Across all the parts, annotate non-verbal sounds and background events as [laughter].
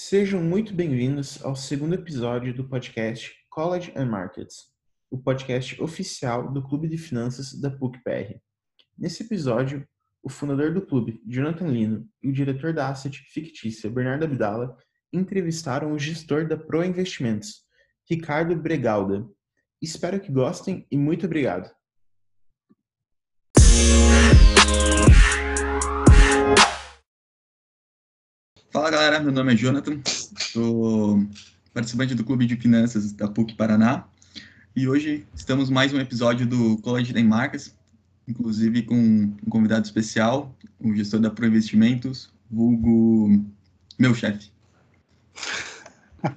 Sejam muito bem-vindos ao segundo episódio do podcast College and Markets, o podcast oficial do Clube de Finanças da PUC-PR. Nesse episódio, o fundador do clube, Jonathan Lino, e o diretor da Asset Fictícia, Bernardo Abdala, entrevistaram o gestor da Pro Investimentos, Ricardo Bregalda. Espero que gostem e muito obrigado. Fala galera, meu nome é Jonathan, sou participante do Clube de Finanças da PUC Paraná e hoje estamos mais um episódio do College tem Marcas, inclusive com um convidado especial, o gestor da Pro Investimentos, vulgo meu chefe. [laughs]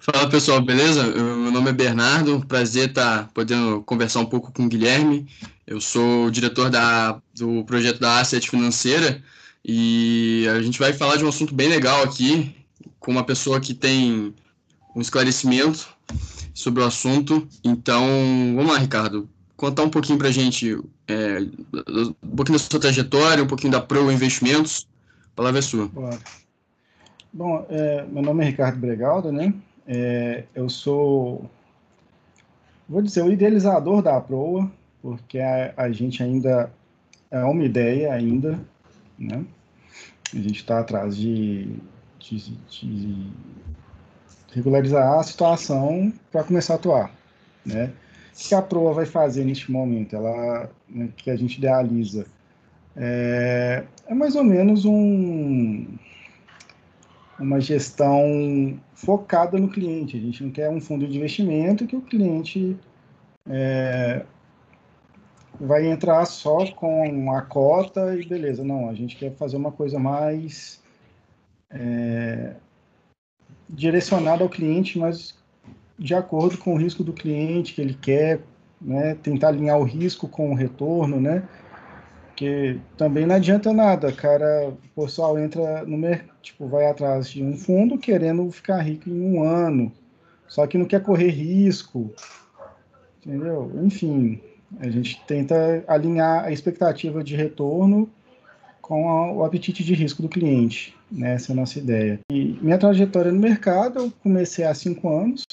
Fala pessoal, beleza? Meu nome é Bernardo, prazer estar tá podendo conversar um pouco com o Guilherme. Eu sou o diretor da, do projeto da Asset Financeira e a gente vai falar de um assunto bem legal aqui, com uma pessoa que tem um esclarecimento sobre o assunto. Então, vamos lá, Ricardo. Contar um pouquinho para a gente, é, um pouquinho da sua trajetória, um pouquinho da Pro Investimentos. A palavra é sua. Bom, é, meu nome é Ricardo Bregaldo, né? É, eu sou, vou dizer, o idealizador da Proa, porque a, a gente ainda é uma ideia ainda, né? A gente está atrás de, de, de, regularizar a situação para começar a atuar, né? O que a Proa vai fazer neste momento? Ela, né, que a gente idealiza, é, é mais ou menos um, uma gestão focada no cliente. A gente não quer um fundo de investimento que o cliente é, vai entrar só com a cota e beleza. Não, a gente quer fazer uma coisa mais é, direcionada ao cliente, mas de acordo com o risco do cliente que ele quer, né? Tentar alinhar o risco com o retorno, né? Porque também não adianta nada, cara, o pessoal entra no mercado, tipo, vai atrás de um fundo querendo ficar rico em um ano, só que não quer correr risco, entendeu? Enfim, a gente tenta alinhar a expectativa de retorno com a, o apetite de risco do cliente. Né? Essa é a nossa ideia. E minha trajetória no mercado, eu comecei há cinco anos.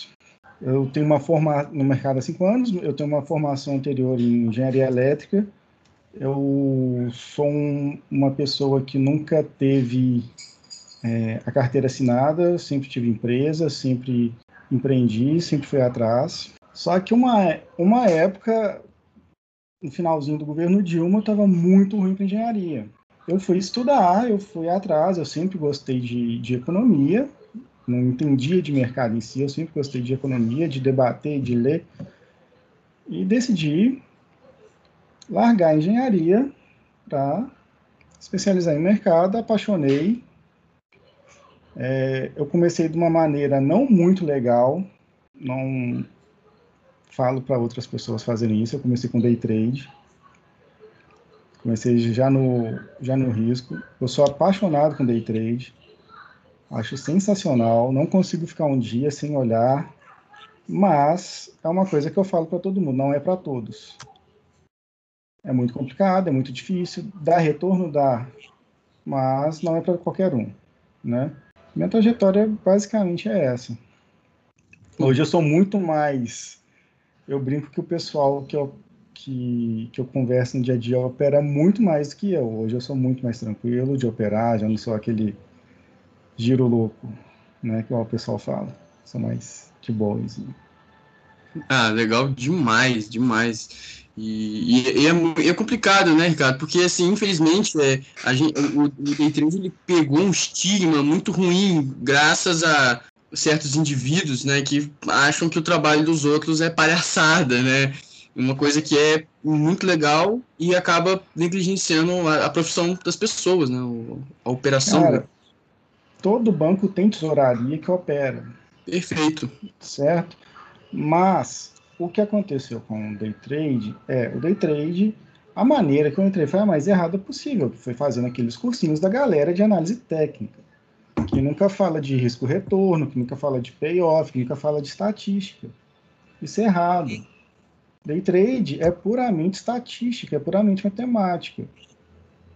Eu tenho uma formação no mercado há cinco anos. Eu tenho uma formação anterior em engenharia elétrica. Eu sou um, uma pessoa que nunca teve é, a carteira assinada, sempre tive empresa, sempre empreendi, sempre fui atrás. Só que uma, uma época no finalzinho do governo Dilma, estava muito ruim para engenharia. Eu fui estudar, eu fui atrás, eu sempre gostei de, de economia, não entendia de mercado em si, eu sempre gostei de economia, de debater, de ler, e decidi largar a engenharia para especializar em mercado, apaixonei. É, eu comecei de uma maneira não muito legal, não falo para outras pessoas fazerem isso. Eu comecei com day trade. Comecei já no, já no risco. Eu sou apaixonado com day trade. Acho sensacional. Não consigo ficar um dia sem olhar. Mas é uma coisa que eu falo para todo mundo, não é para todos. É muito complicado, é muito difícil. Dá retorno, dá. Mas não é para qualquer um. Né? Minha trajetória basicamente é essa. Hoje eu sou muito mais eu brinco que o pessoal que eu, que, que eu converso no dia a dia opera muito mais do que eu. Hoje eu sou muito mais tranquilo de operar, já não sou aquele giro louco, né, que o pessoal fala. Sou mais de boa. Assim. Ah, legal demais, demais. E, e, e é, é, complicado, né, Ricardo? Porque, assim, infelizmente, é, a gente, o, o Day ele pegou um estigma muito ruim graças a, certos indivíduos, né, que acham que o trabalho dos outros é palhaçada, né? Uma coisa que é muito legal e acaba negligenciando a, a profissão das pessoas, né? A operação. Cara, todo banco tem tesouraria que opera. Perfeito. Certo? Mas o que aconteceu com o day trade é o day trade, a maneira que eu entrei foi a mais errada possível, que foi fazendo aqueles cursinhos da galera de análise técnica que nunca fala de risco-retorno, que nunca fala de payoff, que nunca fala de estatística. Isso é errado. Day trade é puramente estatística, é puramente matemática.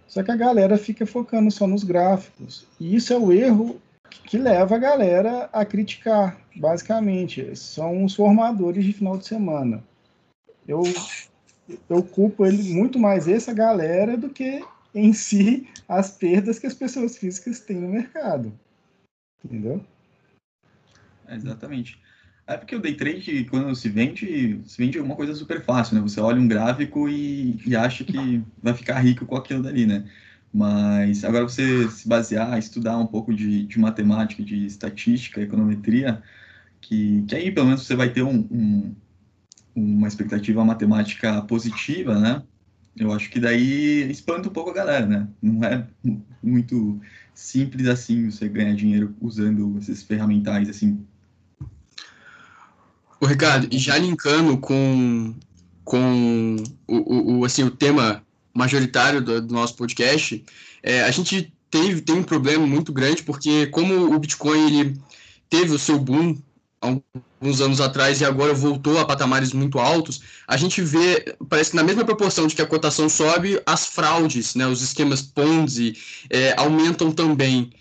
Só que a galera fica focando só nos gráficos. E isso é o erro que leva a galera a criticar, basicamente. São os formadores de final de semana. Eu, eu culpo ele muito mais essa galera do que em si as perdas que as pessoas físicas têm no mercado. Entendeu? exatamente. É porque o day trade, quando se vende, se vende uma coisa super fácil, né? Você olha um gráfico e, e acha que vai ficar rico com aquilo dali, né? Mas agora você se basear, estudar um pouco de, de matemática, de estatística, econometria, que, que aí pelo menos você vai ter um, um, uma expectativa matemática positiva, né? Eu acho que daí espanta um pouco a galera, né? Não é muito simples assim você ganhar dinheiro usando esses ferramentais assim. O Ricardo, já linkando com, com o, o, assim, o tema majoritário do, do nosso podcast, é, a gente teve, tem um problema muito grande, porque como o Bitcoin ele teve o seu boom alguns anos atrás e agora voltou a patamares muito altos, a gente vê, parece que na mesma proporção de que a cotação sobe, as fraudes, né, os esquemas Ponzi é, aumentam também.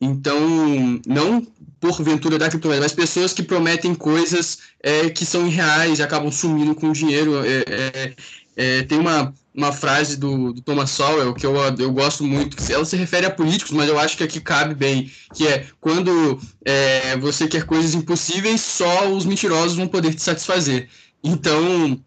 Então, não por ventura da criptomoeda, mas pessoas que prometem coisas é, que são irreais e acabam sumindo com o dinheiro. É, é, é tem uma uma frase do, do, Thomas Sowell que eu, eu gosto muito, que ela se refere a políticos, mas eu acho que aqui cabe bem, que é quando é, você quer coisas impossíveis, só os mentirosos vão poder te satisfazer. Então,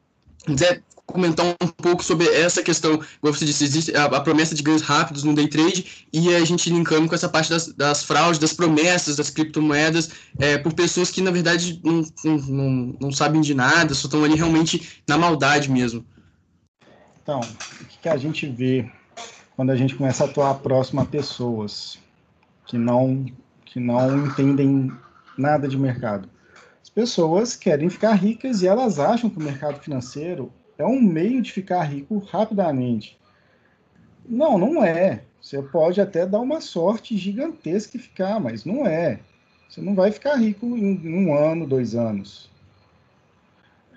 quiser comentar um pouco sobre essa questão, como você disse, existe a, a, promessa de ganhos rápidos no day trade e a gente linkando com essa parte das, das fraudes, das promessas das criptomoedas é, por pessoas que, na verdade, não, não, não sabem de nada, só estão ali realmente na maldade mesmo. Então, o que, a gente vê quando a gente começa a atuar próximo a pessoas que não, que não entendem nada de mercado? As pessoas querem ficar ricas e elas acham que o mercado financeiro é um meio de ficar rico rapidamente. Não, não é. Você pode até dar uma sorte gigantesca e ficar, mas não é. Você não vai ficar rico em um ano, dois anos.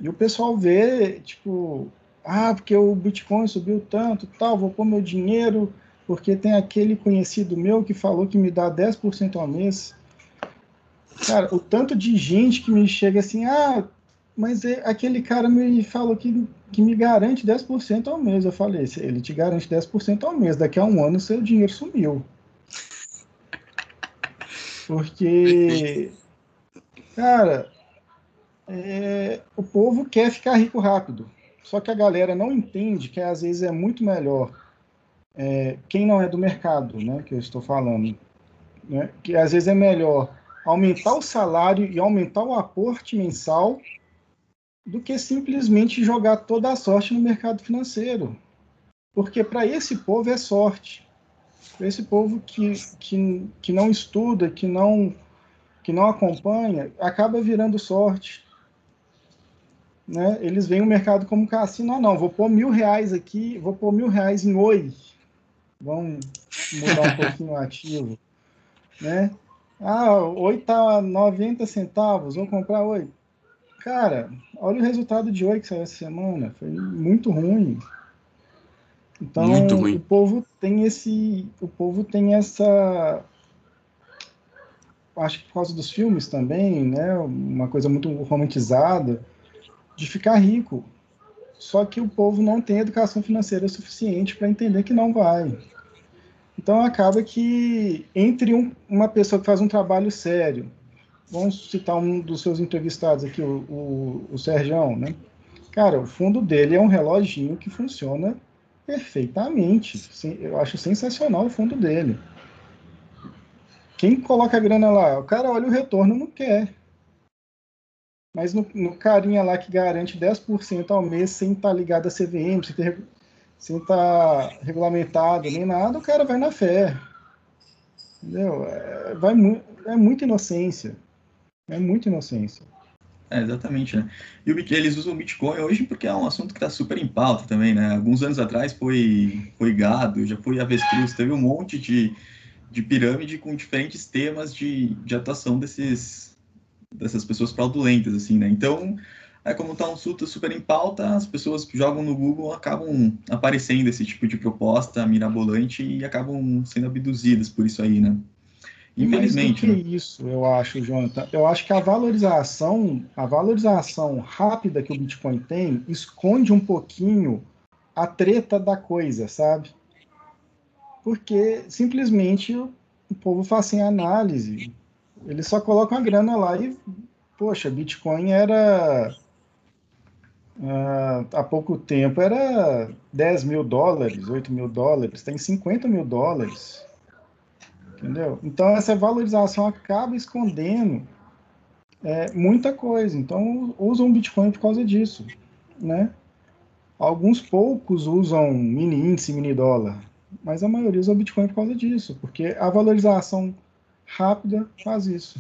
E o pessoal vê, tipo, ah, porque o Bitcoin subiu tanto, tal, vou pôr meu dinheiro, porque tem aquele conhecido meu que falou que me dá 10% ao mês. Cara, o tanto de gente que me chega assim, ah, mas é, aquele cara me falou que, que me garante 10% ao mês. Eu falei, ele te garante 10% ao mês, daqui a um ano seu dinheiro sumiu. Porque, cara, é, o povo quer ficar rico rápido. Só que a galera não entende que às vezes é muito melhor é, quem não é do mercado, né, que eu estou falando, né, que às vezes é melhor aumentar o salário e aumentar o aporte mensal do que simplesmente jogar toda a sorte no mercado financeiro. Porque para esse povo é sorte. Para esse povo que, que, que não estuda, que não, que não acompanha, acaba virando sorte né, eles veem o mercado como cassino, ah, não, vou pôr mil reais aqui, vou pôr mil reais em Oi, vamos mudar um pouquinho o ativo, né? Ah, Oi tá 90 centavos, vou comprar Oi. Cara, olha o resultado de Oi que saiu essa semana, foi muito ruim. Então, muito ruim. o povo tem esse, o povo tem essa acho que por causa dos filmes também, né, uma coisa muito romantizada, de ficar rico. Só que o povo não tem educação financeira suficiente para entender que não vai. Então acaba que entre um, uma pessoa que faz um trabalho sério, vamos citar um dos seus entrevistados aqui, o, o, o Sergião, né? Cara, o fundo dele é um reloginho que funciona perfeitamente. Eu acho sensacional o fundo dele. Quem coloca a grana lá? O cara olha o retorno, não quer. Mas no, no carinha lá que garante 10% ao mês sem estar tá ligado a CVM, sem, sem estar tá regulamentado nem nada, o cara vai na fé. Entendeu? É, vai mu é muita inocência. É muita inocência. É, exatamente, né? E o, eles usam o Bitcoin hoje porque é um assunto que está super em pauta também, né? Alguns anos atrás foi, foi gado, já foi avestruz, teve um monte de, de pirâmide com diferentes temas de, de atuação desses, dessas pessoas fraudulentas, assim, né? Então, é como tá um assunto super em pauta, as pessoas que jogam no Google acabam aparecendo esse tipo de proposta mirabolante e acabam sendo abduzidas por isso aí, né? Infelizmente. Mais do que né? isso, eu acho, Jonathan. Eu acho que a valorização, a valorização rápida que o Bitcoin tem, esconde um pouquinho a treta da coisa, sabe? Porque simplesmente o povo faz sem análise. Eles só colocam a grana lá e, poxa, Bitcoin era. Uh, há pouco tempo era 10 mil dólares, 8 mil dólares, tem 50 mil dólares. Entendeu? Então, essa valorização acaba escondendo é, muita coisa. Então, usam Bitcoin por causa disso. Né? Alguns poucos usam mini índice, mini dólar, mas a maioria usa Bitcoin por causa disso, porque a valorização rápida faz isso.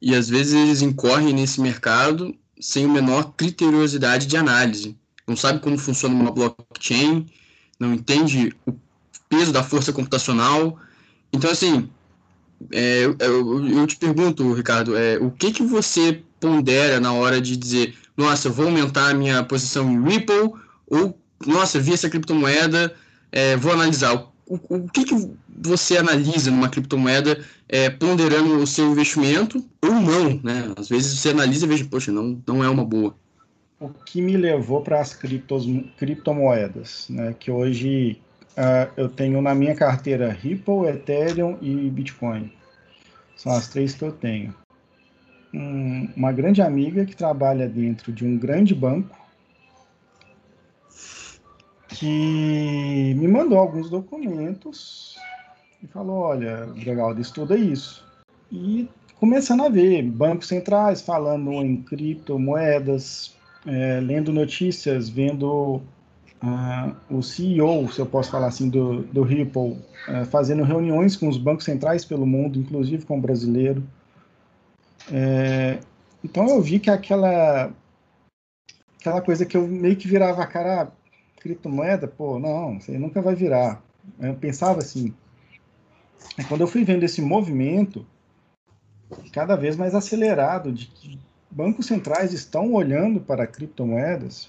E às vezes eles incorrem nesse mercado sem a menor criteriosidade de análise. Não sabe como funciona uma blockchain, não entende o peso da força computacional. Então, assim, é, eu, eu, te pergunto, Ricardo, é, o que, que você pondera na hora de dizer, nossa, vou aumentar a minha posição em Ripple, ou, nossa, vi essa criptomoeda, é, vou analisar o, o que, que você analisa numa criptomoeda é, ponderando o seu investimento ou não, né? Às vezes você analisa e veja, poxa, não, não é uma boa. O que me levou para as criptomoedas, né? Que hoje uh, eu tenho na minha carteira Ripple, Ethereum e Bitcoin. São as três que eu tenho. Um, uma grande amiga que trabalha dentro de um grande banco que me mandou alguns documentos e falou: olha, Gregaldo, estuda isso. E começando a ver bancos centrais falando em criptomoedas, é, lendo notícias, vendo uh, o CEO, se eu posso falar assim, do, do Ripple, uh, fazendo reuniões com os bancos centrais pelo mundo, inclusive com o brasileiro. É, então eu vi que aquela aquela coisa que eu meio que virava a cara, criptomoeda, pô, não, você nunca vai virar. Eu pensava assim. E quando eu fui vendo esse movimento cada vez mais acelerado de que bancos centrais estão olhando para criptomoedas,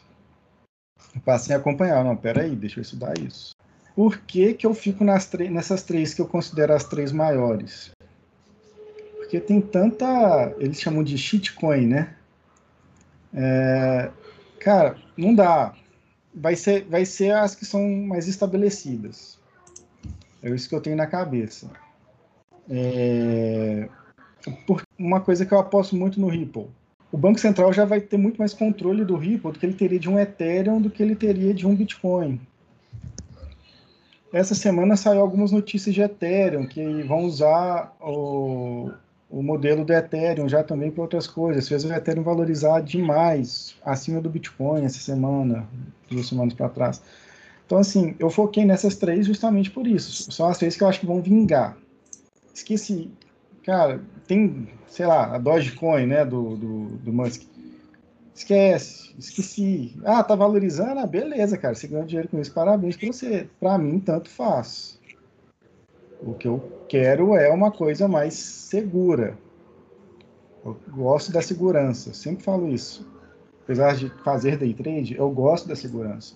eu passei a acompanhar. Não, peraí, deixa eu estudar isso. Por que, que eu fico nessas três que eu considero as três maiores? Porque tem tanta. Eles chamam de shitcoin, né? É, cara, não dá vai ser, vai ser as que são mais estabelecidas. É isso que eu tenho na cabeça. É... Por uma coisa que eu aposto muito no Ripple. O Banco Central já vai ter muito mais controle do Ripple do que ele teria de um Ethereum do que ele teria de um Bitcoin. Essa semana saiu algumas notícias de Ethereum que vão usar o, o modelo do Ethereum já também para outras coisas. Fez o Ethereum valorizar demais, acima do Bitcoin essa semana, duas semanas para trás. Então, assim, eu foquei nessas três justamente por isso. São as três que eu acho que vão vingar. Esqueci. Cara, tem, sei lá, a Dogecoin, né, do, do, do Musk. Esquece, esqueci. Ah, tá valorizando? Ah, beleza, cara. Você ganhou dinheiro com isso, parabéns para você. Para mim, tanto faz. O que eu quero é uma coisa mais segura. Eu gosto da segurança, sempre falo isso. Apesar de fazer day trade, eu gosto da segurança.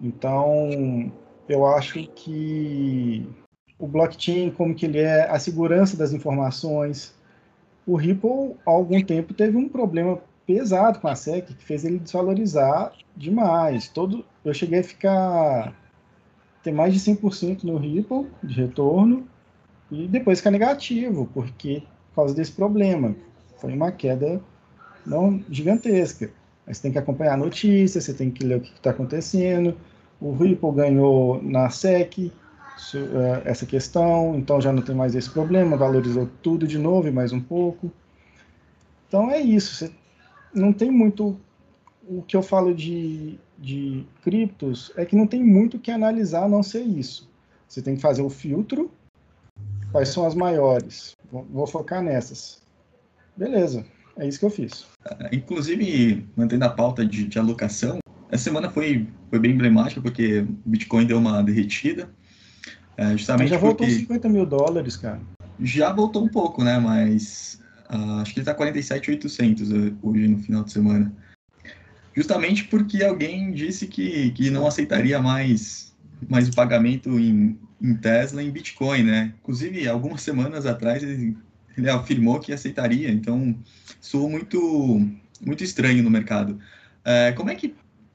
Então, eu acho que o blockchain, como que ele é, a segurança das informações. O Ripple, há algum tempo, teve um problema pesado com a SEC, que fez ele desvalorizar demais. Todo, eu cheguei a ficar ter mais de 100% no Ripple de retorno e depois ficar negativo, porque por causa desse problema. Foi uma queda não gigantesca. Mas você tem que acompanhar a notícia, você tem que ler o que está acontecendo. O Ripple ganhou na SEC é, essa questão, então já não tem mais esse problema, valorizou tudo de novo e mais um pouco. Então é isso, você não tem muito o que eu falo de, de criptos é que não tem muito o que analisar a não ser isso. Você tem que fazer o filtro, quais são as maiores. Vou, focar nessas. Beleza, é isso que eu fiz. Inclusive, mantendo a pauta de, de alocação, essa semana foi, foi bem emblemática porque o Bitcoin deu uma derretida. É, justamente já voltou porque... 50 mil dólares, cara. Já voltou um pouco, né? Mas uh, acho que ele está 47,800 hoje no final de semana justamente porque alguém disse que, que não aceitaria mais mas o pagamento em, em Tesla em Bitcoin, né? Inclusive, algumas semanas atrás ele, ele afirmou que aceitaria, então soou muito, muito estranho no mercado. É, como é que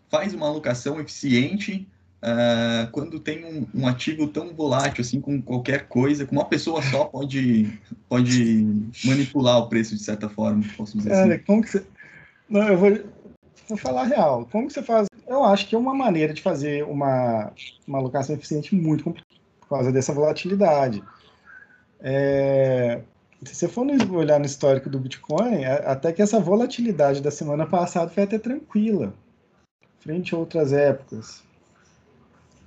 faz uma alocação eficiente uh, quando tem um, um, ativo tão volátil assim com qualquer coisa, com uma pessoa só pode, pode manipular o preço de certa forma, posso dizer Cara, assim. como que você... Não, eu vou, vou falar real. Como que você faz? Eu acho que é uma maneira de fazer uma, uma alocação eficiente muito complicada por causa dessa volatilidade. É, se você for olhar no histórico do Bitcoin, até que essa volatilidade da semana passada foi até tranquila, frente a outras épocas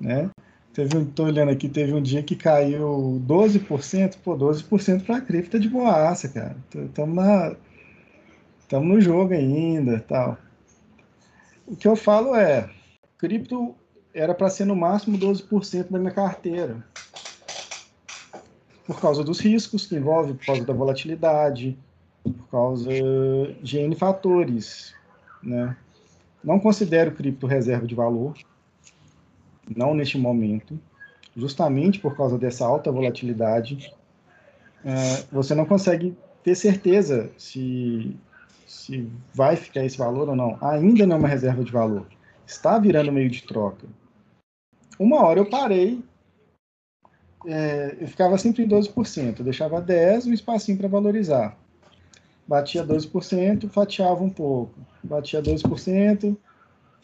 né? Teve tô olhando aqui, teve um dia que caiu 12%, pô, 12% para a cripto é de boaça, cara. Estamos no jogo ainda, tal. O que eu falo é, cripto era para ser no máximo 12% da minha carteira. Por causa dos riscos que envolve, por causa da volatilidade, por causa de N fatores, né? Não considero cripto reserva de valor, não neste momento, justamente por causa dessa alta volatilidade, é, você não consegue ter certeza se, se vai ficar esse valor ou não. Ainda não é uma reserva de valor. Está virando meio de troca. Uma hora eu parei, é, eu ficava sempre em 12%, eu deixava 10%, um espacinho para valorizar. Batia 12%, fatiava um pouco. Batia 12%,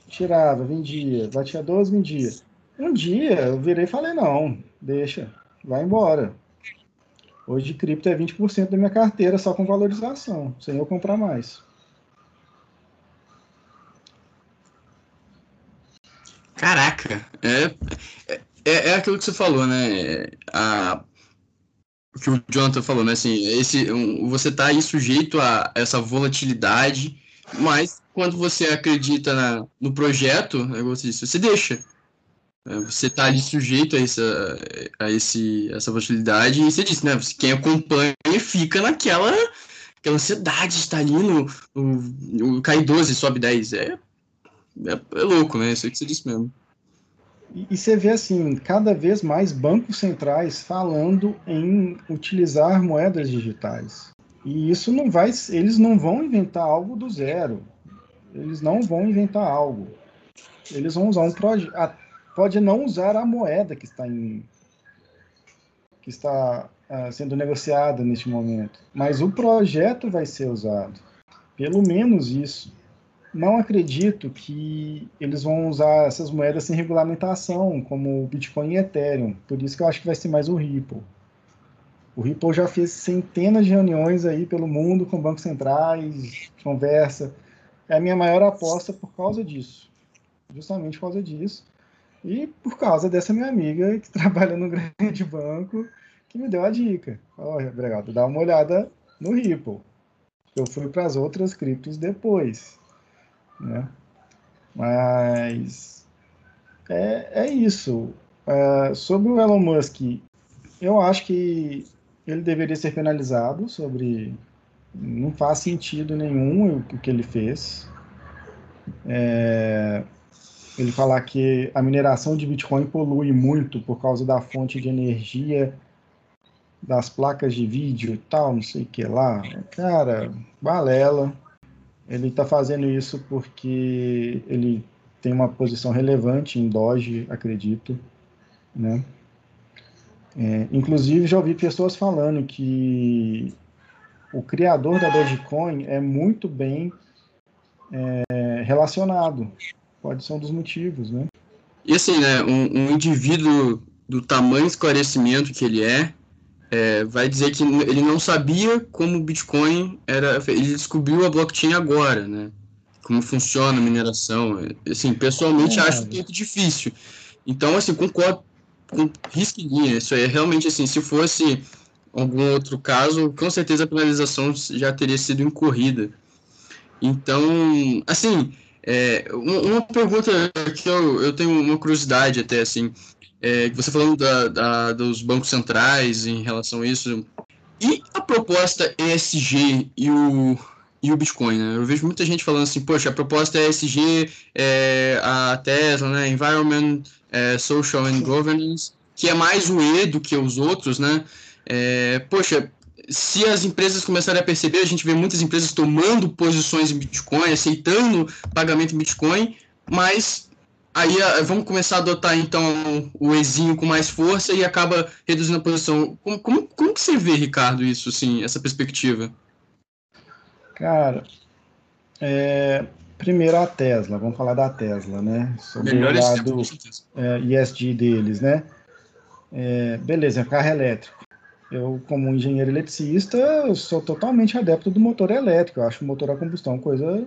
tirava, vendia. Batia 12%, vendia. Um dia eu virei e falei, não, deixa, vai embora. Hoje cripto é 20% da minha carteira só com valorização, sem eu comprar mais. Caraca, é, é, é aquilo que você falou, né? A, o que o Jonathan falou, né? Assim, esse, um, você está aí sujeito a essa volatilidade, mas quando você acredita na, no projeto, né, você, disse, você deixa. É, você está ali sujeito a essa, a esse, essa volatilidade e você disse, né? Quem acompanha fica naquela aquela ansiedade, está ali no, no, no cai 12, sobe 10. É, é, é, louco, né? Isso aí que você disse mesmo. E, e você vê assim, cada vez mais bancos centrais falando em utilizar moedas digitais. E isso não vai, eles não vão inventar algo do zero. Eles não vão inventar algo. Eles vão usar um projeto pode não usar a moeda que está em que está uh, sendo negociada neste momento, mas o projeto vai ser usado. Pelo menos isso. Não acredito que eles vão usar essas moedas sem regulamentação, como o Bitcoin e Ethereum. Por isso que eu acho que vai ser mais o Ripple. O Ripple já fez centenas de reuniões aí pelo mundo com bancos centrais, conversa. É a minha maior aposta por causa disso. Justamente por causa disso. E por causa dessa minha amiga que [laughs] trabalha no grande banco, que me deu a dica. Olha, obrigado, dá uma olhada no Ripple. Eu fui para as outras criptos depois, né? Mas é, é isso. Uh, sobre o Elon Musk, eu acho que ele deveria ser penalizado sobre não faz sentido nenhum o que ele fez. É, ele falar que a mineração de Bitcoin polui muito por causa da fonte de energia das placas de vídeo e tal, não sei o que lá. Cara, balela. Ele está fazendo isso porque ele tem uma posição relevante em Doge, acredito, né? É, inclusive, já ouvi pessoas falando que o criador da Dogecoin é muito bem é, relacionado Pode ser um dos motivos, né? E assim, né, um, um indivíduo do tamanho esclarecimento que ele é, é, vai dizer que ele não sabia como o Bitcoin era. Ele descobriu a blockchain agora, né? Como funciona a mineração. Assim, pessoalmente é, acho pouco difícil. Então, assim, concordo com risquinha. Isso aí é realmente assim, se fosse algum outro caso, com certeza a penalização já teria sido incorrida. Então, assim, é, uma pergunta que eu, eu tenho uma curiosidade até, assim, é, você falando da, da, dos bancos centrais em relação a isso, e a proposta ESG e o, e o Bitcoin. Né? Eu vejo muita gente falando assim, poxa, a proposta ESG, é a Tesla, né? Environment, é, Social and Governance, que é mais o E do que os outros, né? É, poxa, se as empresas começarem a perceber, a gente vê muitas empresas tomando posições em Bitcoin, aceitando pagamento em Bitcoin, mas aí vamos começar a adotar então o exinho com mais força e acaba reduzindo a posição. Como, como, como que você vê, Ricardo, isso, assim, essa perspectiva? Cara, é, primeiro a Tesla, vamos falar da Tesla, né? Sobre Melhor o lado é, ESG deles, né? É, beleza, é carro elétrico. Eu, como engenheiro eletricista, sou totalmente adepto do motor elétrico. Eu acho o motor a combustão coisa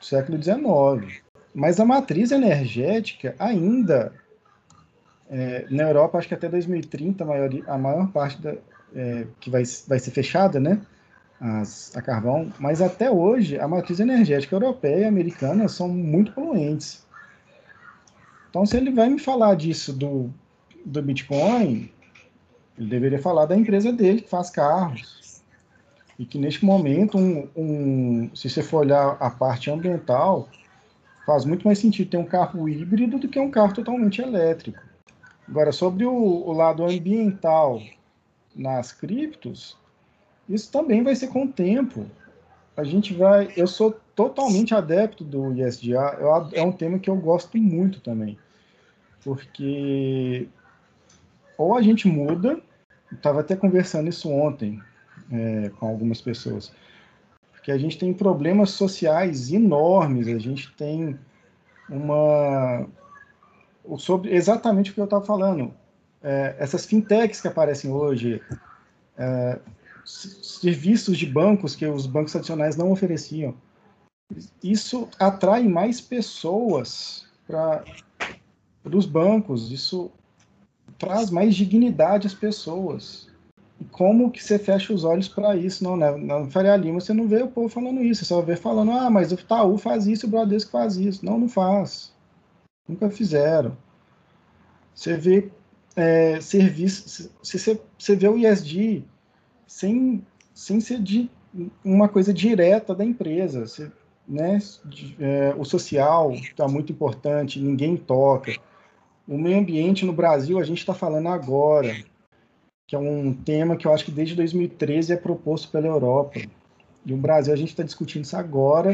do século XIX. Mas a matriz energética ainda, é, na Europa, acho que até 2030, a maior, a maior parte da, é, que vai, vai ser fechada, né? As, a carvão, mas até hoje a matriz energética europeia e americana são muito poluentes. Então, se ele vai me falar disso do, do Bitcoin, ele deveria falar da empresa dele, que faz carros. E que neste momento, um, um, se você for olhar a parte ambiental, faz muito mais sentido ter um carro híbrido do que um carro totalmente elétrico. Agora, sobre o, o lado ambiental nas criptos, isso também vai ser com o tempo. A gente vai. Eu sou totalmente adepto do ISDA, é um tema que eu gosto muito também. Porque ou a gente muda estava até conversando isso ontem é, com algumas pessoas, porque a gente tem problemas sociais enormes, a gente tem uma sobre exatamente o que eu estava falando, é, essas fintechs que aparecem hoje, é, serviços de bancos que os bancos tradicionais não ofereciam, isso atrai mais pessoas para os bancos, isso traz mais dignidade às pessoas. E como que você fecha os olhos para isso? Não, né? Na Faria Lima você não vê o povo falando isso, você só vê falando, ah, mas o Itaú faz isso, o Bradesco faz isso. Não, não faz. Nunca fizeram. Você vê é, serviço, você, você vê o ISD sem, sem ser de uma coisa direta da empresa. Você, né, é, o social está muito importante, ninguém toca o meio ambiente no Brasil, a gente está falando agora, que é um tema que eu acho que desde 2013 é proposto pela Europa. E o Brasil, a gente está discutindo isso agora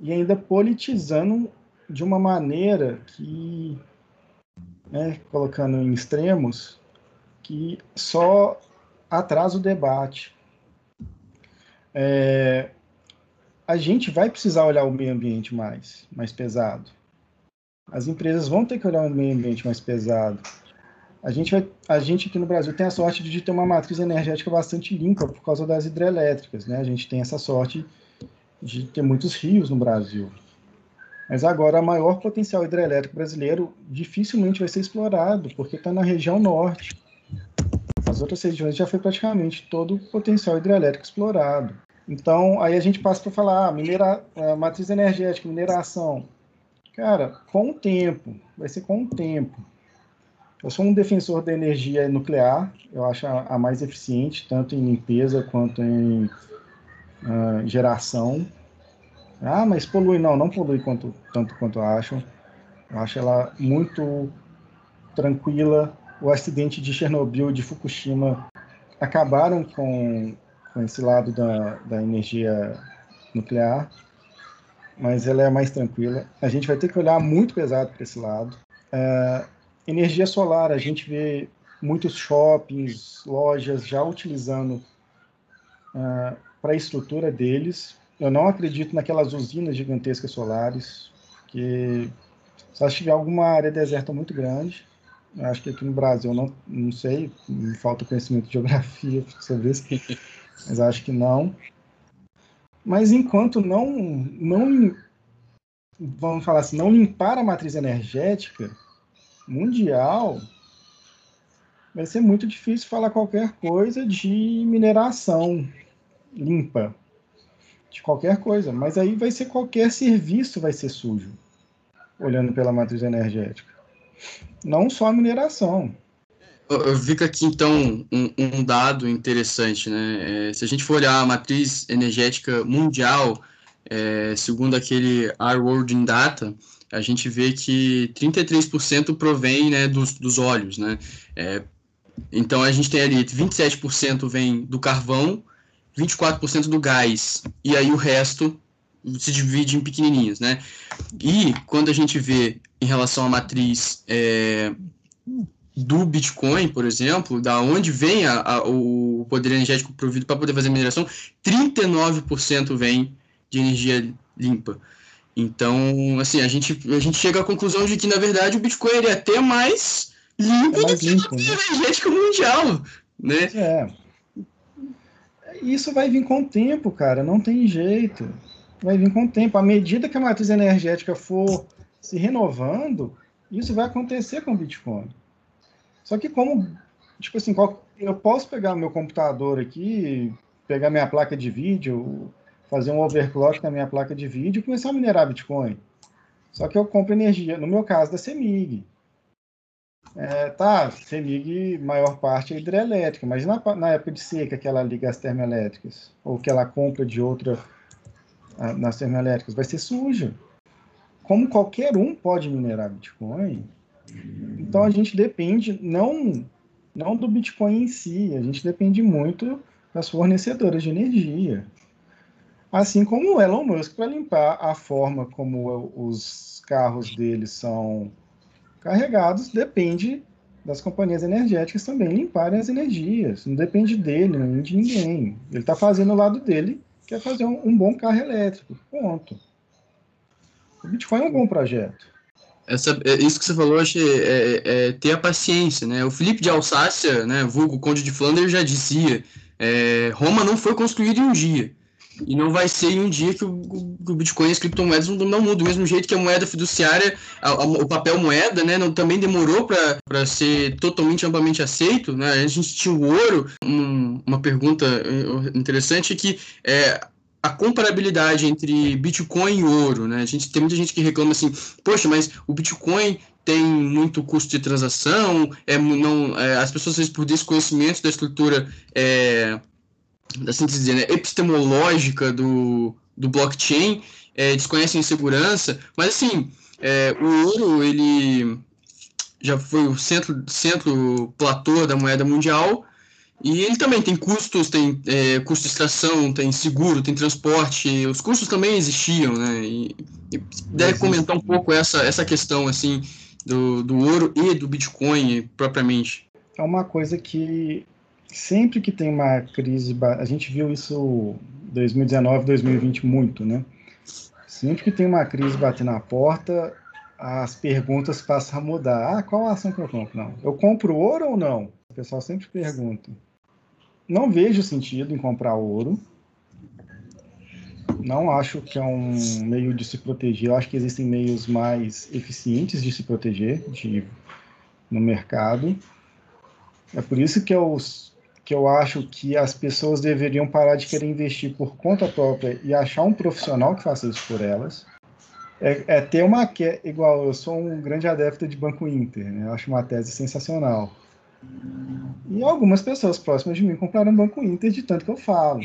e ainda politizando de uma maneira que, né, colocando em extremos, que só atrasa o debate. É, a gente vai precisar olhar o meio ambiente mais, mais pesado. As empresas vão ter que olhar um meio ambiente mais pesado. A gente, vai, a gente aqui no Brasil tem a sorte de ter uma matriz energética bastante limpa por causa das hidrelétricas, né? A gente tem essa sorte de ter muitos rios no Brasil. Mas agora, o maior potencial hidrelétrico brasileiro dificilmente vai ser explorado, porque está na região norte. As outras regiões já foi praticamente todo o potencial hidrelétrico explorado. Então, aí a gente passa para falar, ah, minera, matriz energética, mineração. Cara, com o tempo, vai ser com o tempo. Eu sou um defensor da energia nuclear, eu acho a, a mais eficiente, tanto em limpeza quanto em uh, geração. Ah, mas polui não, não polui quanto, tanto quanto acham. Eu acho ela muito tranquila. O acidente de Chernobyl, de Fukushima, acabaram com, com esse lado da, da energia nuclear mas ela é mais tranquila. A gente vai ter que olhar muito pesado para esse lado. É, energia solar, a gente vê muitos shoppings, lojas já utilizando é, para a estrutura deles. Eu não acredito naquelas usinas gigantescas solares, que só se tiver alguma área deserta muito grande. Eu acho que aqui no Brasil, não, não sei, me falta conhecimento de geografia sobre isso, [laughs] mas acho que não. Mas enquanto não, não vamos falar assim, não limpar a matriz energética mundial, vai ser muito difícil falar qualquer coisa de mineração limpa, de qualquer coisa. Mas aí vai ser qualquer serviço vai ser sujo, olhando pela matriz energética. Não só a mineração. Fica aqui então um, um dado interessante, né? É, se a gente for olhar a matriz energética mundial, é, segundo aquele Our World in Data, a gente vê que 33% provém né, dos, dos óleos, né? É, então a gente tem ali 27% vem do carvão, 24% do gás, e aí o resto se divide em pequenininhos, né? E quando a gente vê em relação à matriz é, do Bitcoin, por exemplo, da onde vem a, a, o poder energético provido para poder fazer mineração, 39% vem de energia limpa. Então, assim, a gente, a gente chega à conclusão de que, na verdade, o Bitcoin é até mais limpo é mais do que limpo, a né? energética mundial, né? É. Isso vai vir com o tempo, cara, não tem jeito. Vai vir com o tempo. À medida que a matriz energética for se renovando, isso vai acontecer com o Bitcoin. Só que como, tipo assim, eu posso pegar meu computador aqui, pegar minha placa de vídeo, fazer um overclock na minha placa de vídeo e começar a minerar Bitcoin. Só que eu compro energia, no meu caso, da CEMIG. É, tá, CEMIG, maior parte é hidrelétrica, mas na, na época de seca que ela liga as termoelétricas, ou que ela compra de outra nas termoelétricas, vai ser suja. Como qualquer um pode minerar Bitcoin, então a gente depende não, não do Bitcoin em si, a gente depende muito das fornecedoras de energia. Assim como o Elon Musk para limpar a forma como os carros dele são carregados, depende das companhias energéticas também limparem as energias. Não depende dele, nem de ninguém. Ele está fazendo o lado dele, que é fazer um, um bom carro elétrico. Ponto. O Bitcoin é um bom projeto. Essa, é, isso que você falou, acho é, é, é, ter a paciência, né? O Felipe de Alsácia, né, vulgo Conde de Flanders, já dizia, é, Roma não foi construída em um dia. E não vai ser em um dia que o, o Bitcoin e as criptomoedas não, não mudam. Do mesmo jeito que a moeda fiduciária, a, a, o papel moeda, né, não, também demorou para ser totalmente amplamente aceito. Né? A gente tinha o ouro. Um, uma pergunta eh, interessante é que é, a comparabilidade entre Bitcoin e ouro, né? A gente tem muita gente que reclama assim, poxa, mas o Bitcoin tem muito custo de transação, é, não, é, as pessoas às vezes por desconhecimento da estrutura é, assim dizer, né, epistemológica do, do blockchain, é, desconhecem segurança, mas assim, é, o ouro ele já foi o centro, centro platô da moeda mundial, e ele também tem custos, tem é, custo de extração, tem seguro, tem transporte, os custos também existiam, né? E, e deve comentar um pouco essa, essa questão, assim, do, do ouro e do Bitcoin propriamente. É uma coisa que sempre que tem uma crise, a gente viu isso 2019, 2020 muito, né? Sempre que tem uma crise bater na porta, as perguntas passam a mudar. Ah, qual a ação que eu compro? Não. Eu compro ouro ou não? O pessoal sempre pergunta. Não vejo sentido em comprar ouro. Não acho que é um meio de se proteger. Eu acho que existem meios mais eficientes de se proteger de, no mercado. É por isso que eu que eu acho que as pessoas deveriam parar de querer investir por conta própria e achar um profissional que faça isso por elas. É, é ter uma igual eu sou um grande adepto de Banco Inter, né? Eu acho uma tese sensacional. E algumas pessoas próximas de mim compraram Banco Inter de tanto que eu falo.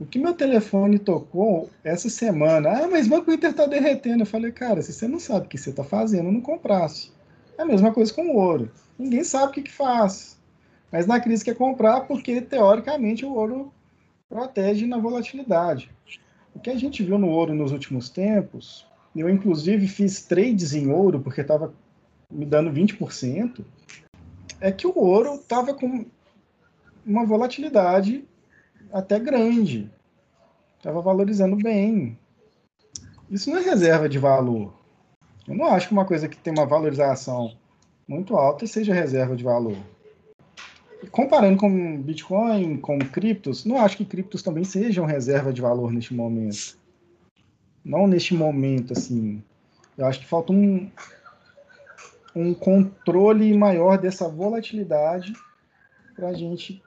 O que meu telefone tocou essa semana, ah, mas Banco Inter está derretendo. Eu falei, cara, se você não sabe o que você está fazendo, não comprasse. É a mesma coisa com o ouro. Ninguém sabe o que, que faz. Mas na crise quer comprar porque, teoricamente, o ouro protege na volatilidade. O que a gente viu no ouro nos últimos tempos, eu inclusive fiz trades em ouro porque estava me dando 20%, é que o ouro estava com uma volatilidade até grande. Estava valorizando bem. Isso não é reserva de valor. Eu não acho que uma coisa que tem uma valorização muito alta seja reserva de valor comparando com Bitcoin, com criptos, não acho que criptos também sejam reserva de valor neste momento. Não neste momento, assim. Eu acho que falta um, um controle maior dessa volatilidade para a gente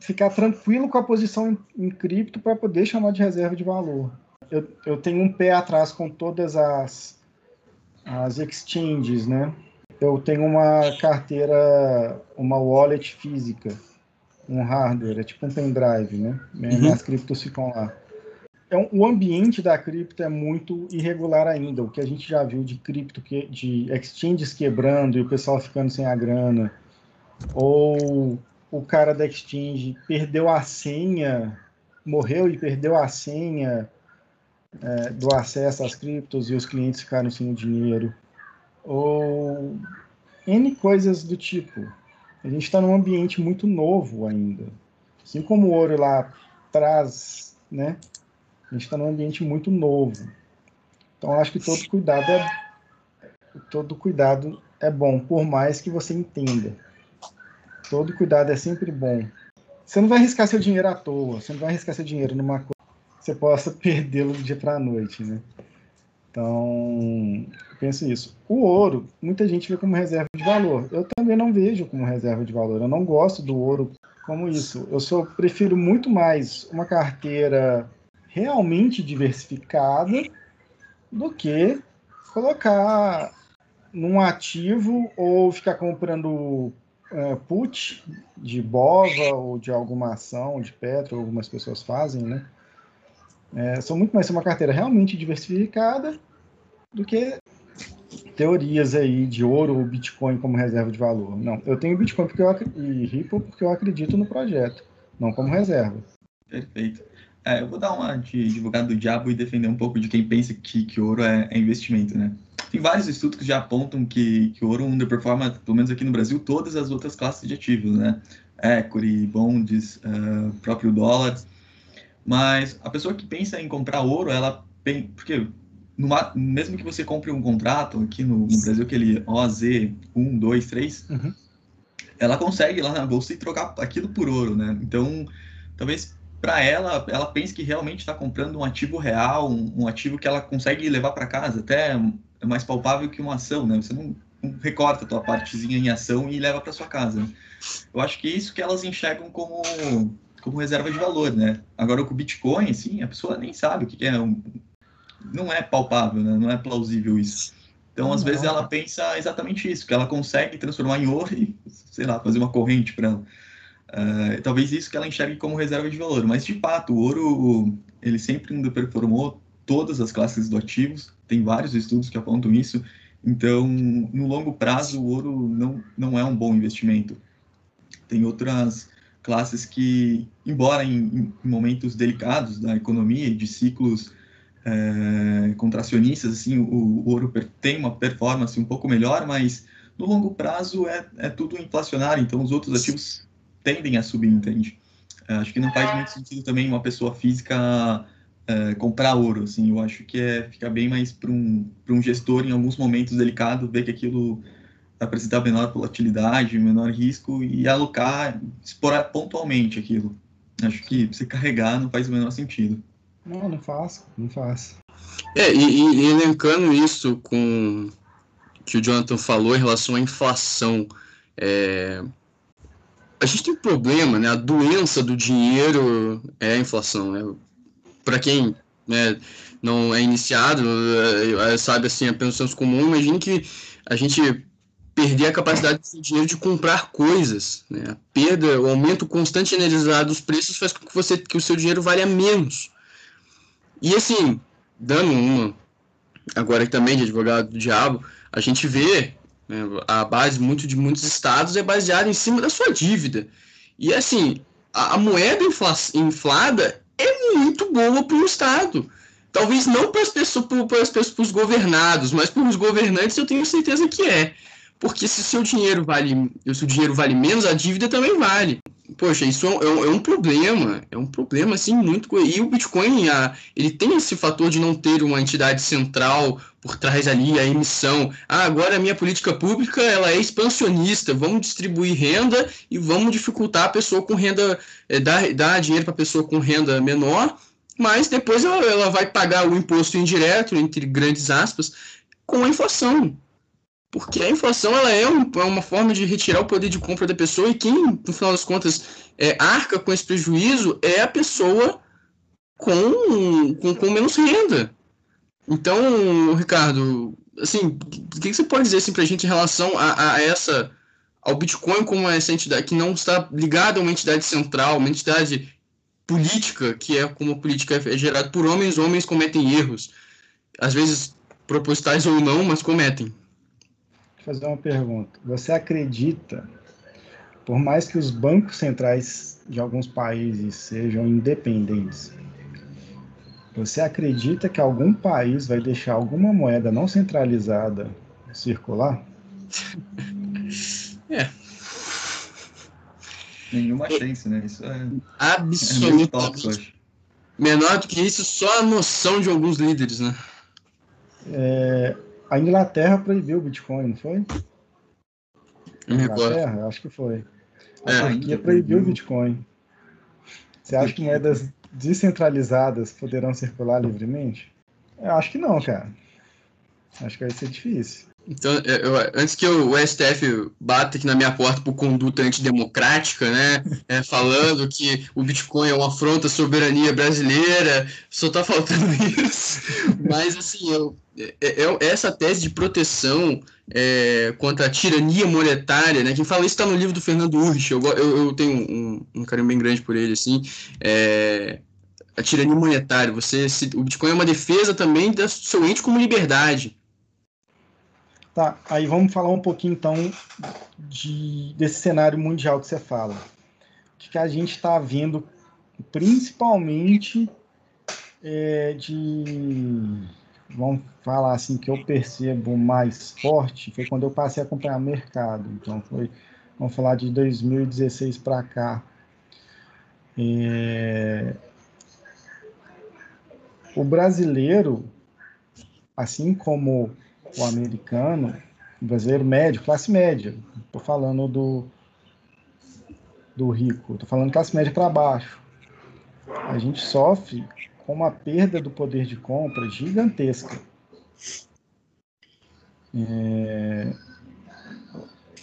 ficar tranquilo com a posição em, em cripto para poder chamar de reserva de valor. Eu, eu tenho um pé atrás com todas as, as exchanges, né? eu tenho uma carteira, uma wallet física, um hardware, é tipo um pendrive, né? Uhum. Minhas criptos ficam lá. Um, o ambiente da cripto é muito irregular ainda. O que a gente já viu de cripto, que, de exchanges quebrando e o pessoal ficando sem a grana, ou o cara da exchange perdeu a senha, morreu e perdeu a senha é, do acesso às criptos e os clientes ficaram sem o dinheiro, ou N coisas do tipo. A gente está num ambiente muito novo ainda. Assim como o ouro lá traz, né? A gente está num ambiente muito novo. Então, acho que todo cuidado é todo cuidado é bom, por mais que você entenda. Todo cuidado é sempre bom. Você não vai arriscar seu dinheiro à toa. Você não vai arriscar seu dinheiro numa coisa que você possa [laughs] perdê-lo do dia para a noite, né? Então, penso isso. O ouro, muita gente vê como reserva de valor. Eu também não vejo como reserva de valor. Eu não gosto do ouro como isso. Eu só prefiro muito mais uma carteira realmente diversificada do que colocar num ativo ou ficar comprando é, put de BOVA ou de alguma ação de Petro, algumas pessoas fazem, né? É, são muito mais uma carteira realmente diversificada do que teorias aí de ouro ou Bitcoin como reserva de valor. Não, eu tenho Bitcoin porque eu, e Ripple porque eu acredito no projeto, não como reserva. Perfeito. É, eu vou dar uma de advogado do diabo e defender um pouco de quem pensa que, que ouro é, é investimento, né? Tem vários estudos que já apontam que, que ouro underperforma, pelo menos aqui no Brasil, todas as outras classes de ativos, né? Equity, bonds, uh, próprio dólar. Mas a pessoa que pensa em comprar ouro, ela tem. Porque numa, mesmo que você compre um contrato aqui no, no Brasil, aquele OZ 1, 2, 3, uhum. ela consegue lá na bolsa e trocar aquilo por ouro, né? Então, talvez para ela, ela pense que realmente está comprando um ativo real, um, um, ativo que ela consegue levar para casa, até é mais palpável que uma ação, né? Você não, não recorta a tua partezinha em ação e leva para sua casa. Né? Eu acho que é isso que elas enxergam como, como reserva de valor, né? Agora, com o Bitcoin, sim, a pessoa nem sabe o que é. Um, não é palpável, né? Não é plausível isso. Então, às não. vezes, ela pensa exatamente isso, que ela consegue transformar em ouro e, sei lá, fazer uma corrente para ela. Uh, talvez isso que ela enxergue como reserva de valor, mas de fato, o ouro ele sempre underperformou todas as classes do ativos, tem vários estudos que apontam isso, então no longo prazo o ouro não, não é um bom investimento. Tem outras classes que, embora em, em momentos delicados da economia, de ciclos é, contracionistas, assim, o, o ouro tem uma performance um pouco melhor, mas no longo prazo é, é tudo inflacionário, então os outros ativos tendem a subir, entende? É, acho que não faz muito sentido também uma pessoa física é, comprar ouro, assim, eu acho que é ficar bem mais para um, um gestor em alguns momentos delicados, ver que aquilo apresenta menor volatilidade, menor risco e alocar, explorar pontualmente aquilo. Acho que você carregar não faz o menor sentido. Não, não faço, não faço. É, e, e elencando isso com que o Jonathan falou em relação à inflação, é, a gente tem um problema, né? A doença do dinheiro é a inflação, né? Para quem né, não é iniciado, é, é, sabe assim, apenas senso comum, imagine que a gente perder a capacidade de dinheiro de comprar coisas, né? A perda, o aumento constante generalizado dos preços faz com que você que o seu dinheiro valha menos. E assim, dando uma agora também de advogado do diabo, a gente vê né? A base muito de muitos estados é baseada em cima da sua dívida. E assim, a, a moeda inflada é muito boa para o Estado. Talvez não para as pessoas, para os governados, mas para os governantes eu tenho certeza que é. Porque se o seu dinheiro vale, se o dinheiro vale menos, a dívida também vale poxa, isso é, é um, é um, problema, é um problema, assim, muito... E o Bitcoin, a, ele tem esse fator de não ter uma entidade central por trás ali, a emissão. Ah, agora a minha política pública, ela é expansionista, vamos distribuir renda e vamos dificultar a pessoa com renda, é, dar, dar dinheiro para a pessoa com renda menor, mas depois ela, ela vai pagar o imposto indireto, entre grandes aspas, com a inflação. Porque a inflação ela é, um, é, uma forma de retirar o poder de compra da pessoa e quem, no final das contas, é, arca com esse prejuízo é a pessoa com, com, com menos renda. Então, Ricardo, assim, o que você pode dizer assim, para a gente em relação a, a, essa, ao Bitcoin como essa entidade que não está ligada a uma entidade central, uma entidade política, que é como a política é gerada por homens, homens cometem erros, às vezes propositais ou não, mas cometem. Vou fazer uma pergunta. Você acredita, por mais que os bancos centrais de alguns países sejam independentes, você acredita que algum país vai deixar alguma moeda não centralizada circular? [laughs] É. Nenhuma chance, né? Isso é. Absolutamente. É Menor do que isso, só a noção de alguns líderes, né? É, a Inglaterra proibiu o Bitcoin, não foi? A Inglaterra? Acho que foi. A é, Turquia proibiu o Bitcoin. Você acha que moedas descentralizadas poderão circular livremente? Eu acho que não, cara. Acho que vai ser difícil. Então, eu, antes que o STF bata aqui na minha porta por conduta antidemocrática, né, é, falando que o Bitcoin é uma afronta à soberania brasileira, só tá faltando [laughs] isso. Mas, assim, eu, é, é, essa tese de proteção é, contra a tirania monetária, né, quem fala isso está no livro do Fernando Urrich, eu, eu, eu tenho um, um, carinho bem grande por ele, assim, é, a tirania monetária, você, se, o Bitcoin é uma defesa também do seu ente como liberdade, Tá, aí vamos falar um pouquinho então de, desse cenário mundial que você fala. O que, que a gente está vendo principalmente é, de. Vamos falar assim, que eu percebo mais forte foi quando eu passei a acompanhar mercado. Então, foi, vamos falar de 2016 para cá. É, o brasileiro, assim como o americano, o brasileiro médio, classe média. Estou falando do, do rico, estou falando classe média para baixo. A gente sofre com uma perda do poder de compra gigantesca. É,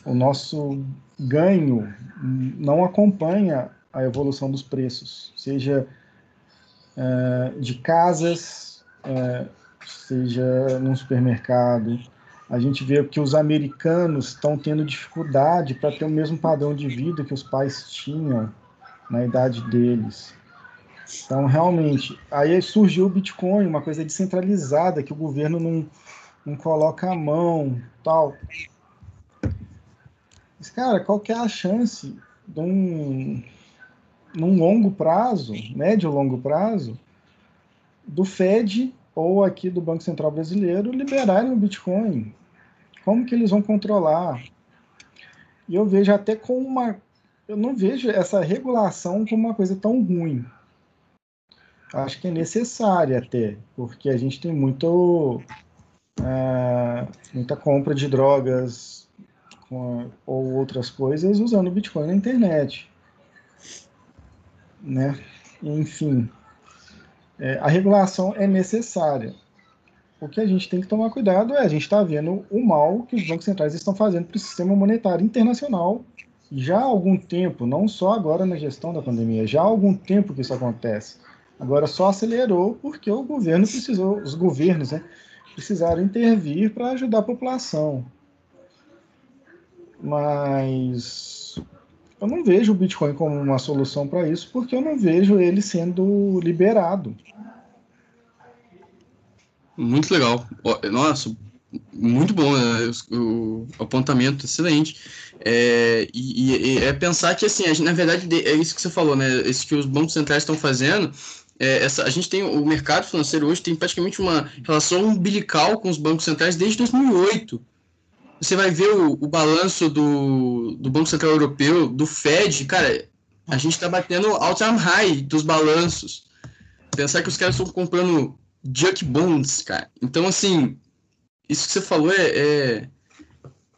o nosso ganho não acompanha a evolução dos preços, seja é, de casas, é, seja num supermercado. A gente vê que os americanos estão tendo dificuldade para ter o mesmo padrão de vida que os pais tinham na idade deles. Então, realmente, aí surgiu o Bitcoin, uma coisa descentralizada, que o governo não, não coloca a mão, tal. Mas, cara, qual que é a chance de um, num longo prazo, médio longo prazo, do Fed ou aqui do Banco Central Brasileiro liberarem o Bitcoin. Como que eles vão controlar? E eu vejo até com uma. Eu não vejo essa regulação como uma coisa tão ruim. Acho que é necessária até, porque a gente tem muito, é, muita compra de drogas com, ou outras coisas usando Bitcoin na internet. Né? Enfim, é, a regulação é necessária. O que a gente tem que tomar cuidado é a gente está vendo o mal que os bancos centrais estão fazendo para o sistema monetário internacional já há algum tempo, não só agora na gestão da pandemia, já há algum tempo que isso acontece. Agora só acelerou porque o governo precisou, os governos né, precisaram intervir para ajudar a população. Mas eu não vejo o Bitcoin como uma solução para isso, porque eu não vejo ele sendo liberado. Muito legal. Nossa, muito bom né? o, apontamento, excelente. É, e, e, é pensar que, assim, na verdade, é isso que você falou, né? Isso que os bancos centrais estão fazendo. É, essa, a gente tem o mercado financeiro hoje tem praticamente uma relação umbilical com os bancos centrais desde 2008 você vai ver o, o balanço do, do Banco Central Europeu, do Fed, cara, a gente está batendo all-time high dos balanços. Pensar que os caras estão comprando junk bonds, cara. Então, assim, isso que você falou é, é,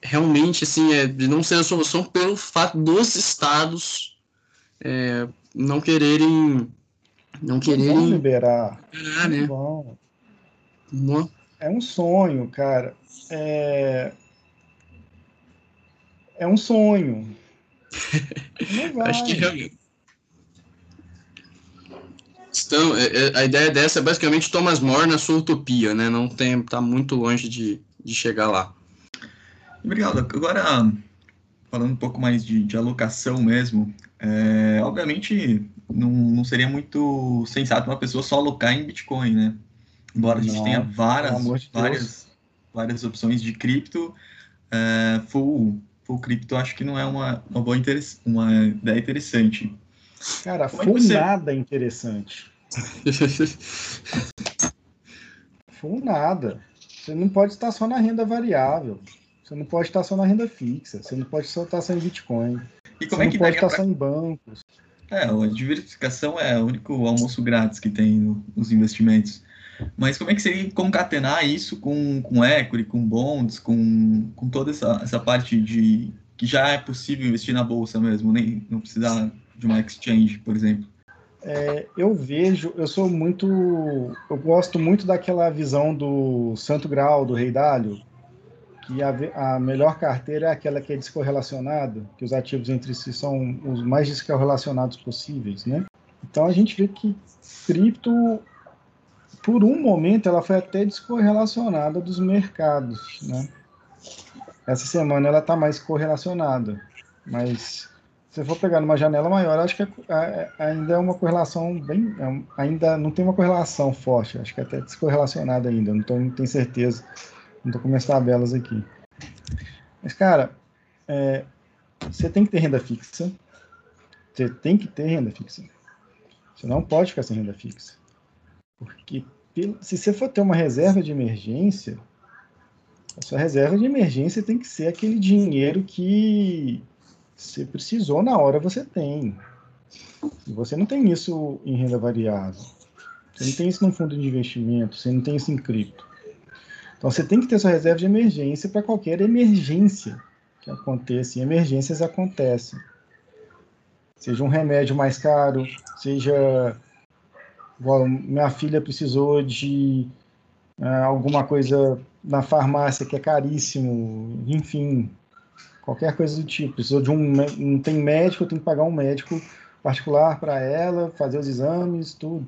realmente, assim, é de não ser a solução pelo fato dos estados é, não quererem não quererem liberar. liberar né? Bom. É um sonho, cara. É, é um sonho. [laughs] Acho que realmente. Então, é, é, a ideia dessa é basicamente Thomas More na sua utopia, né? Não tem, tá muito longe de, de chegar lá. Obrigado. Agora, falando um pouco mais de, de alocação mesmo, é, obviamente não, não seria muito sensato uma pessoa só alocar em Bitcoin, né? Embora a gente não, tenha várias, de várias, várias opções de cripto, é, full, full cripto acho que não é uma, uma boa uma ideia interessante. Cara, Como é full é você... nada interessante. [laughs] full nada. Você não pode estar só na renda variável. Você não pode estar só na renda fixa. Você não pode só estar só em Bitcoin. E como você é que não pode estar pra... só em bancos. É, a diversificação é o único almoço grátis que tem no, nos investimentos. Mas como é que seria concatenar isso com, com equity, com bonds, com, com toda essa, essa parte de que já é possível investir na bolsa mesmo, nem não precisar de uma exchange, por exemplo? É, eu vejo, eu sou muito, eu gosto muito daquela visão do Santo Grau, do Rei Dálio, que a, a melhor carteira é aquela que é descorrelacionada, que os ativos entre si são os mais descorrelacionados possíveis, né? Então a gente vê que cripto por um momento ela foi até descorrelacionada dos mercados, né? Essa semana ela está mais correlacionada, mas se for pegar numa janela maior, acho que é, é, ainda é uma correlação bem, é, ainda não tem uma correlação forte, acho que é até descorrelacionada ainda, não, tô, não tenho certeza, não estou com minhas tabelas aqui. Mas cara, é, você tem que ter renda fixa, você tem que ter renda fixa. Você não pode ficar sem renda fixa. Porque se você for ter uma reserva de emergência, a sua reserva de emergência tem que ser aquele dinheiro que você precisou na hora você tem. E você não tem isso em renda variável. Você não tem isso num fundo de investimento, você não tem isso em cripto. Então você tem que ter sua reserva de emergência para qualquer emergência que aconteça. E emergências acontecem. Seja um remédio mais caro, seja minha filha precisou de uh, alguma coisa na farmácia que é caríssimo, enfim, qualquer coisa do tipo. Precisou de um, não tem médico, tenho que pagar um médico particular para ela, fazer os exames, tudo.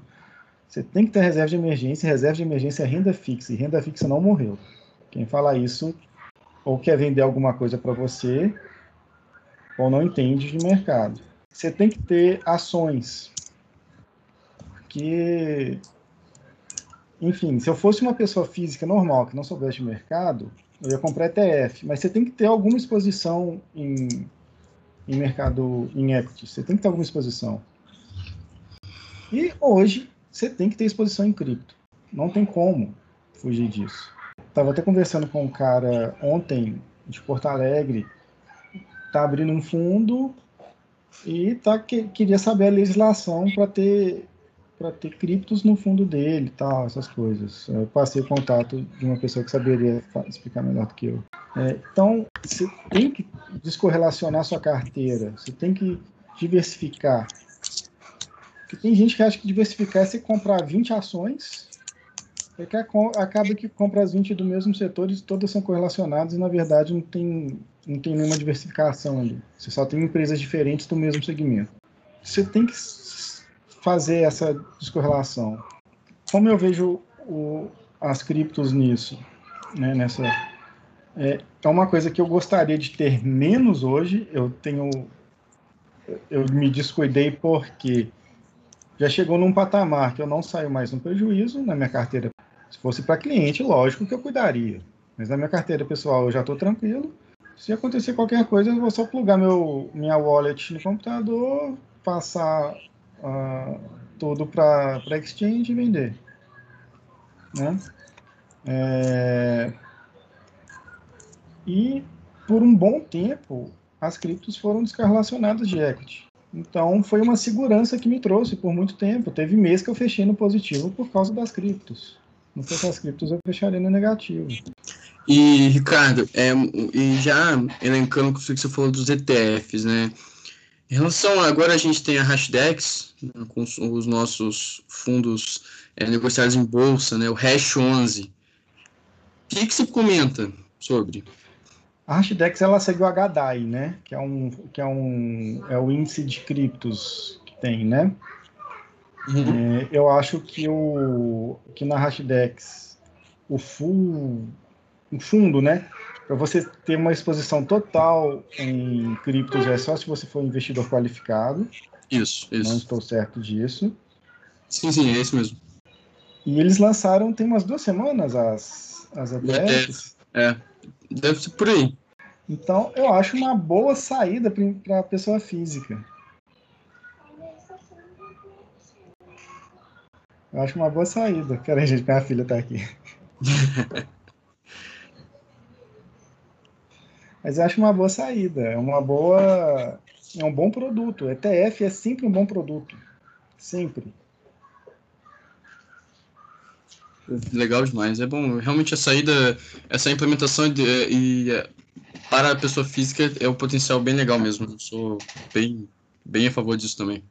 Você tem que ter reserva de emergência, reserva de emergência é renda fixa, e renda fixa não morreu. Quem fala isso ou quer vender alguma coisa para você, ou não entende de mercado. Você tem que ter ações porque, enfim, se eu fosse uma pessoa física normal que não soubesse de mercado, eu ia comprar ETF, mas você tem que ter alguma exposição em, em mercado, em equity, você tem que ter alguma exposição. E hoje, você tem que ter exposição em cripto. Não tem como fugir disso. Estava até conversando com um cara ontem de Porto Alegre, tá abrindo um fundo e tá, que, queria saber a legislação para ter para ter criptos no fundo dele tal, essas coisas. Eu passei o contato de uma pessoa que saberia explicar melhor do que eu. É, então, você tem que descorrelacionar sua carteira, você tem que diversificar. Porque tem gente que acha que diversificar é você comprar 20 ações, é que acaba que compra as 20 do mesmo setor e todas são correlacionadas e, na verdade, não tem, não tem nenhuma diversificação ali. Você só tem empresas diferentes do mesmo segmento. Você tem que fazer essa descorrelação. Como eu vejo o, as criptos nisso, né, nessa é, é uma coisa que eu gostaria de ter menos hoje. Eu tenho eu me descuidei porque já chegou num patamar que eu não saio mais no prejuízo na minha carteira. Se fosse para cliente, lógico que eu cuidaria. Mas na minha carteira pessoal eu já estou tranquilo. Se acontecer qualquer coisa, eu vou só plugar meu, minha wallet no computador, passar uh, tudo para exchange e vender. Né? É... E por um bom tempo, as criptos foram descorrelacionadas de equity. Então foi uma segurança que me trouxe por muito tempo. Teve mês que eu fechei no positivo por causa das criptos. Não fosse as criptos, eu fecharia no negativo. E, Ricardo, é, e já elencando o que você falou dos ETFs, né? Em relação a, agora a gente tem a Hashdex, né, com os nossos fundos é, negociados em bolsa, né, o Hash 11. O que, que você comenta sobre? A Hashdex ela segue o HDAI, né, que é um que é um é o índice de criptos que tem, né? Uhum. É, eu acho que o que na Hashdex o full um fundo, né? Para você ter uma exposição total em criptos é só se você for investidor qualificado. Isso, isso. Não estou certo disso. Sim, sim, é isso mesmo. E eles lançaram tem umas duas semanas as, as ETFs. É, deve ser por aí. Então, eu acho uma boa saída para a pessoa física. Eu acho uma boa saída. Peraí, gente, minha filha está aqui. [laughs] Mas eu acho uma boa saída. É uma boa. É um bom produto. ETF é sempre um bom produto. Sempre. Legal demais. É bom. Realmente a saída, essa implementação e é, para a pessoa física é um potencial bem legal mesmo. Eu sou bem, bem a favor disso também.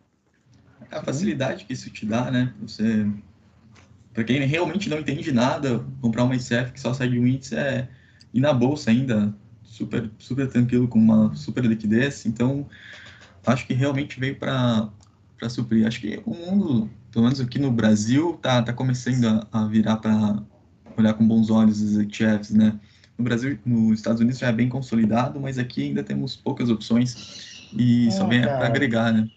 A facilidade que isso te dá, né? Você, para quem realmente não entende nada, comprar uma ETF que só sai de um índice é e na bolsa ainda super super tranquilo com uma super liquidez. Então, acho que realmente veio para suprir. Acho que o mundo pelo menos aqui no Brasil, tá, tá começando a, a virar para olhar com bons olhos os ETFs, né? No Brasil, nos Estados Unidos já é bem consolidado, mas aqui ainda temos poucas opções e é, só vem para agregar, né?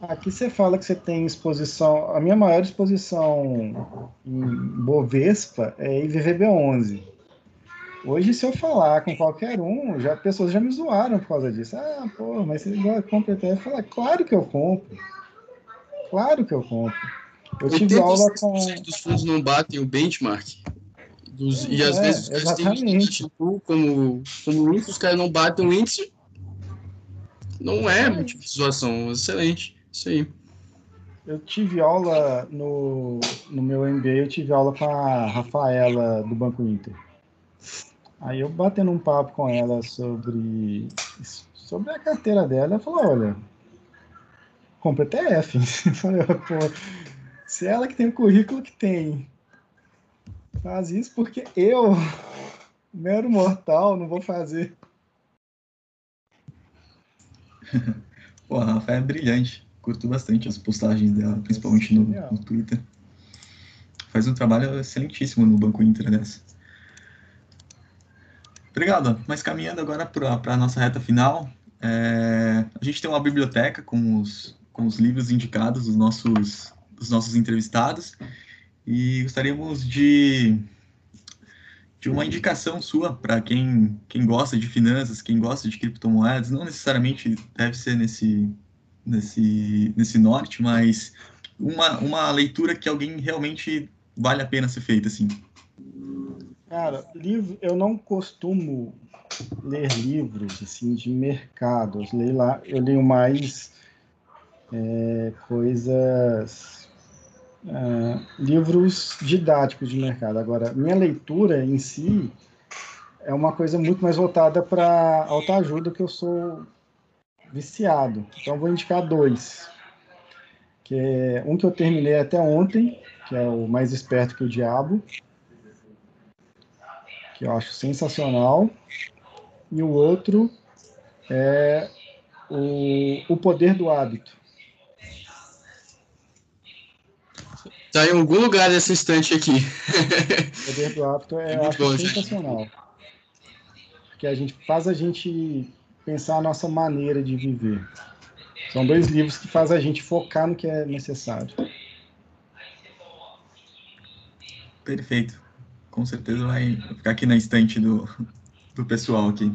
Aqui você fala que você tem exposição. A minha maior exposição em Bovespa é IVVB11. Hoje, se eu falar com qualquer um, já pessoas já me zoaram por causa disso. Ah, pô, mas você compra ETF? Fala, claro que eu compro. Claro que eu compro. Eu tive aula com. dos fundos não batem o benchmark. Dos, e às é, vezes os caras têm tipo, como, como os caras não batem o índice. Não é motivo de zoação. Excelente. Isso aí. Eu tive aula no, no meu MBA, eu tive aula com a Rafaela do Banco Inter. Aí eu batendo um papo com ela sobre, sobre a carteira dela, ela falou, olha, compra [laughs] pô, se é ela que tem o currículo que tem, faz isso porque eu, mero mortal, não vou fazer. [laughs] Pô, a Rafa é brilhante. Curto bastante as postagens dela, principalmente no, no Twitter. Faz um trabalho excelentíssimo no Banco Inter dessa. Obrigado. Mas caminhando agora para a nossa reta final, é, a gente tem uma biblioteca com os, com os livros indicados dos nossos, dos nossos entrevistados e gostaríamos de, de uma indicação sua para quem, quem gosta de finanças, quem gosta de criptomoedas, não necessariamente deve ser nesse, nesse, nesse norte, mas uma, uma leitura que alguém realmente vale a pena ser feita, assim. Cara, livro, eu não costumo ler livros assim de mercado. Eu lá, eu leio mais é, coisas, é, livros didáticos de mercado. Agora, minha leitura em si é uma coisa muito mais voltada para autoajuda, que eu sou viciado. Então, vou indicar dois. Que é um que eu terminei até ontem, que é o Mais Esperto que o Diabo, que eu acho sensacional. E o outro é o, o Poder do Hábito Tá em algum lugar dessa estante aqui. O poder do hábito é, [laughs] é acho sensacional. Porque a gente faz a gente pensar a nossa maneira de viver. São dois livros que fazem a gente focar no que é necessário. Perfeito. Com certeza vai ficar aqui na estante do, do pessoal aqui.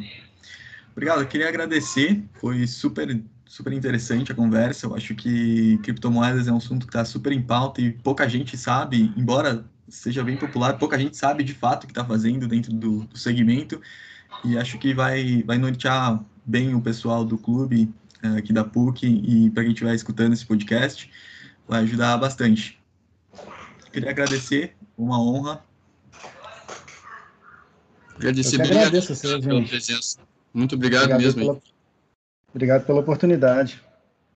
Obrigado, eu queria agradecer. Foi super super interessante a conversa. Eu acho que criptomoedas é um assunto que está super em pauta e pouca gente sabe, embora seja bem popular, pouca gente sabe de fato o que está fazendo dentro do, do, segmento. E acho que vai, vai nortear bem o pessoal do clube é, aqui da PUC e para quem estiver escutando esse podcast, vai ajudar bastante. Queria agradecer, uma honra. Agradecer, obrigado pela presença. Muito obrigado, obrigado mesmo. Pela Obrigado pela oportunidade.